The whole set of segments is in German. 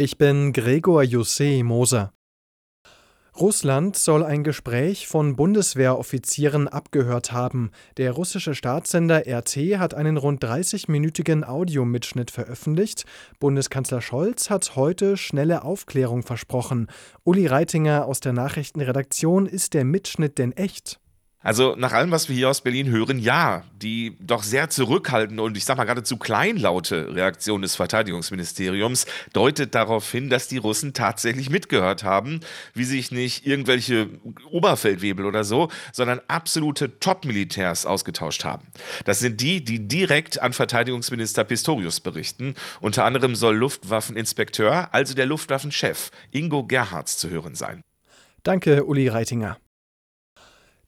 Ich bin Gregor Jussé Moser. Russland soll ein Gespräch von Bundeswehroffizieren abgehört haben. Der russische Staatssender RT hat einen rund 30-minütigen Audiomitschnitt veröffentlicht. Bundeskanzler Scholz hat heute schnelle Aufklärung versprochen. Uli Reitinger aus der Nachrichtenredaktion, ist der Mitschnitt denn echt? Also nach allem, was wir hier aus Berlin hören, ja, die doch sehr zurückhaltende und ich sag mal geradezu kleinlaute Reaktion des Verteidigungsministeriums deutet darauf hin, dass die Russen tatsächlich mitgehört haben, wie sich nicht irgendwelche Oberfeldwebel oder so, sondern absolute Top-Militärs ausgetauscht haben. Das sind die, die direkt an Verteidigungsminister Pistorius berichten. Unter anderem soll Luftwaffeninspekteur, also der Luftwaffenchef Ingo Gerhards zu hören sein. Danke, Uli Reitinger.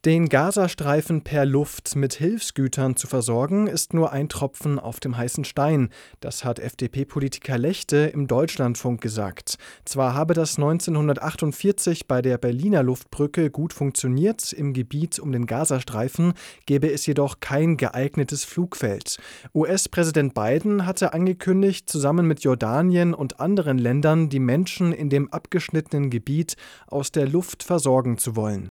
Den Gazastreifen per Luft mit Hilfsgütern zu versorgen, ist nur ein Tropfen auf dem heißen Stein. Das hat FDP-Politiker Lechte im Deutschlandfunk gesagt. Zwar habe das 1948 bei der Berliner Luftbrücke gut funktioniert, im Gebiet um den Gazastreifen gäbe es jedoch kein geeignetes Flugfeld. US-Präsident Biden hatte angekündigt, zusammen mit Jordanien und anderen Ländern die Menschen in dem abgeschnittenen Gebiet aus der Luft versorgen zu wollen.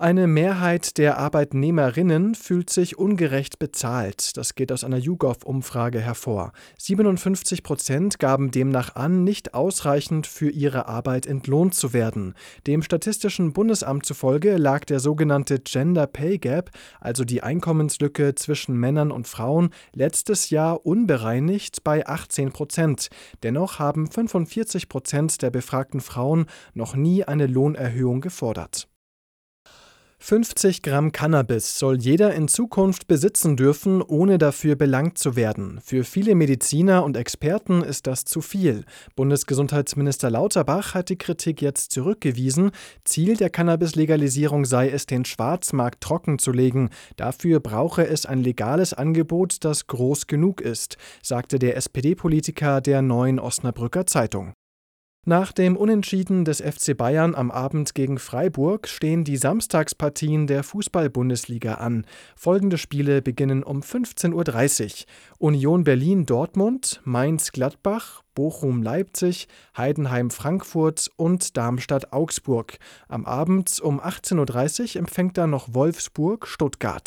Eine Mehrheit der Arbeitnehmerinnen fühlt sich ungerecht bezahlt. Das geht aus einer YouGov-Umfrage hervor. 57 Prozent gaben demnach an, nicht ausreichend für ihre Arbeit entlohnt zu werden. Dem Statistischen Bundesamt zufolge lag der sogenannte Gender Pay Gap, also die Einkommenslücke zwischen Männern und Frauen, letztes Jahr unbereinigt bei 18 Prozent. Dennoch haben 45 Prozent der befragten Frauen noch nie eine Lohnerhöhung gefordert. 50 Gramm Cannabis soll jeder in Zukunft besitzen dürfen, ohne dafür belangt zu werden. Für viele Mediziner und Experten ist das zu viel. Bundesgesundheitsminister Lauterbach hat die Kritik jetzt zurückgewiesen. Ziel der Cannabis-Legalisierung sei es, den Schwarzmarkt trockenzulegen. Dafür brauche es ein legales Angebot, das groß genug ist, sagte der SPD-Politiker der neuen Osnabrücker Zeitung. Nach dem Unentschieden des FC Bayern am Abend gegen Freiburg stehen die Samstagspartien der Fußball-Bundesliga an. Folgende Spiele beginnen um 15.30 Uhr: Union Berlin-Dortmund, Mainz-Gladbach, Bochum-Leipzig, Heidenheim-Frankfurt und Darmstadt-Augsburg. Am Abend um 18.30 Uhr empfängt dann noch Wolfsburg-Stuttgart.